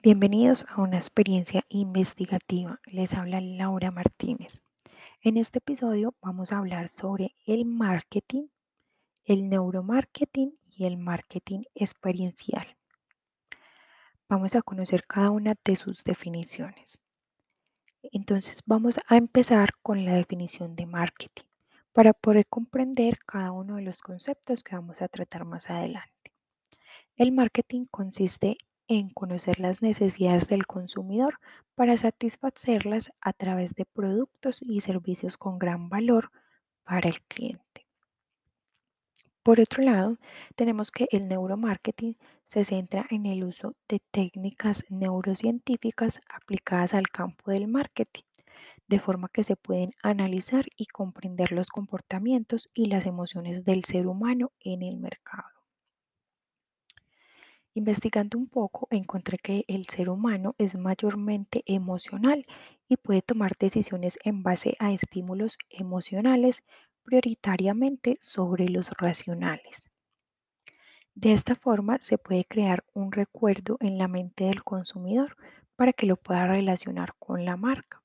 Bienvenidos a una experiencia investigativa. Les habla Laura Martínez. En este episodio vamos a hablar sobre el marketing, el neuromarketing y el marketing experiencial. Vamos a conocer cada una de sus definiciones. Entonces vamos a empezar con la definición de marketing para poder comprender cada uno de los conceptos que vamos a tratar más adelante. El marketing consiste en conocer las necesidades del consumidor para satisfacerlas a través de productos y servicios con gran valor para el cliente. Por otro lado, tenemos que el neuromarketing se centra en el uso de técnicas neurocientíficas aplicadas al campo del marketing, de forma que se pueden analizar y comprender los comportamientos y las emociones del ser humano en el mercado. Investigando un poco, encontré que el ser humano es mayormente emocional y puede tomar decisiones en base a estímulos emocionales prioritariamente sobre los racionales. De esta forma se puede crear un recuerdo en la mente del consumidor para que lo pueda relacionar con la marca,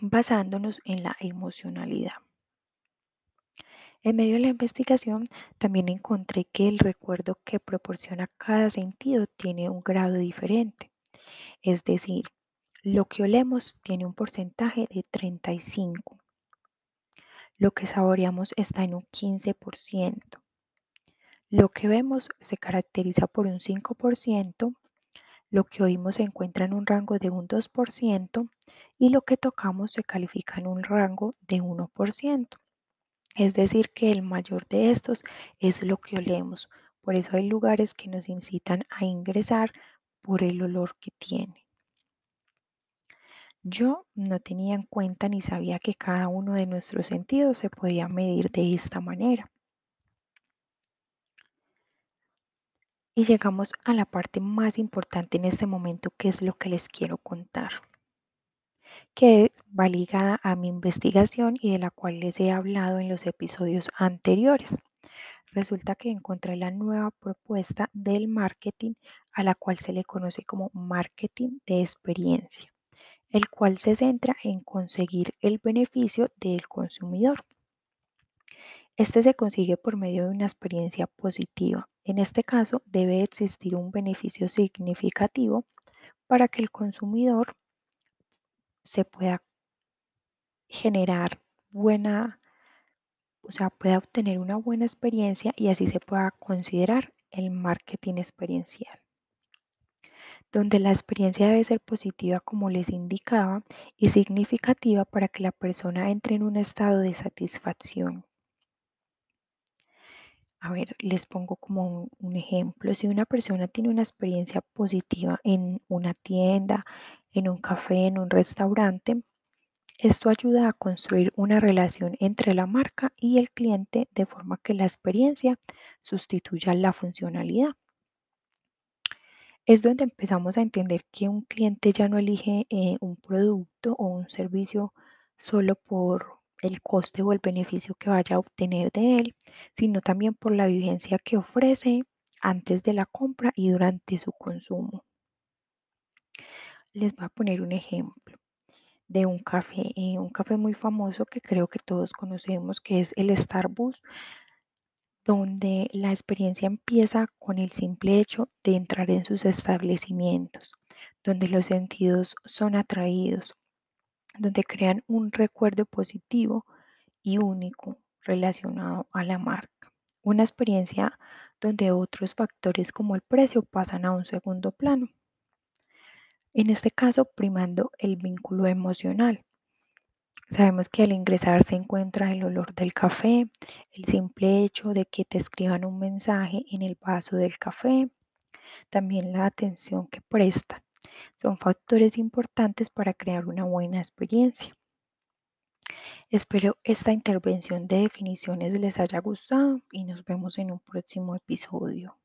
basándonos en la emocionalidad. En medio de la investigación también encontré que el recuerdo que proporciona cada sentido tiene un grado diferente. Es decir, lo que olemos tiene un porcentaje de 35. Lo que saboreamos está en un 15%. Lo que vemos se caracteriza por un 5%. Lo que oímos se encuentra en un rango de un 2% y lo que tocamos se califica en un rango de 1%. Es decir, que el mayor de estos es lo que olemos. Por eso hay lugares que nos incitan a ingresar por el olor que tiene. Yo no tenía en cuenta ni sabía que cada uno de nuestros sentidos se podía medir de esta manera. Y llegamos a la parte más importante en este momento, que es lo que les quiero contar que va ligada a mi investigación y de la cual les he hablado en los episodios anteriores. Resulta que encontré la nueva propuesta del marketing a la cual se le conoce como marketing de experiencia, el cual se centra en conseguir el beneficio del consumidor. Este se consigue por medio de una experiencia positiva. En este caso, debe existir un beneficio significativo para que el consumidor se pueda generar buena, o sea, pueda obtener una buena experiencia y así se pueda considerar el marketing experiencial donde la experiencia debe ser positiva como les indicaba y significativa para que la persona entre en un estado de satisfacción. A ver, les pongo como un, un, ejemplo. Si una persona tiene una experiencia positiva en una tienda, en un café, en un restaurante, esto ayuda a construir una relación entre la marca y el cliente de forma que la experiencia sustituya la funcionalidad. Es donde empezamos a entender que un cliente ya no elige eh, un producto o un servicio solo por el coste o el beneficio que vaya a obtener de él, sino también por la vivencia que ofrece antes de la compra y durante su consumo. Les voy a poner un ejemplo de un café, eh, un café muy famoso que creo que todos conocemos, que es el Starbucks, donde la experiencia empieza con el simple hecho de entrar en sus establecimientos, donde los sentidos son atraídos, donde crean un recuerdo positivo y único relacionado a la marca. Una experiencia donde otros factores como el precio pasan a un segundo plano. En este caso, primando el vínculo emocional. Sabemos que al ingresar se encuentra el olor del café, el simple hecho de que te escriban un mensaje en el vaso del café, también la atención que prestan. Son factores importantes para crear una buena experiencia. Espero esta intervención de definiciones les haya gustado y nos vemos en un próximo episodio.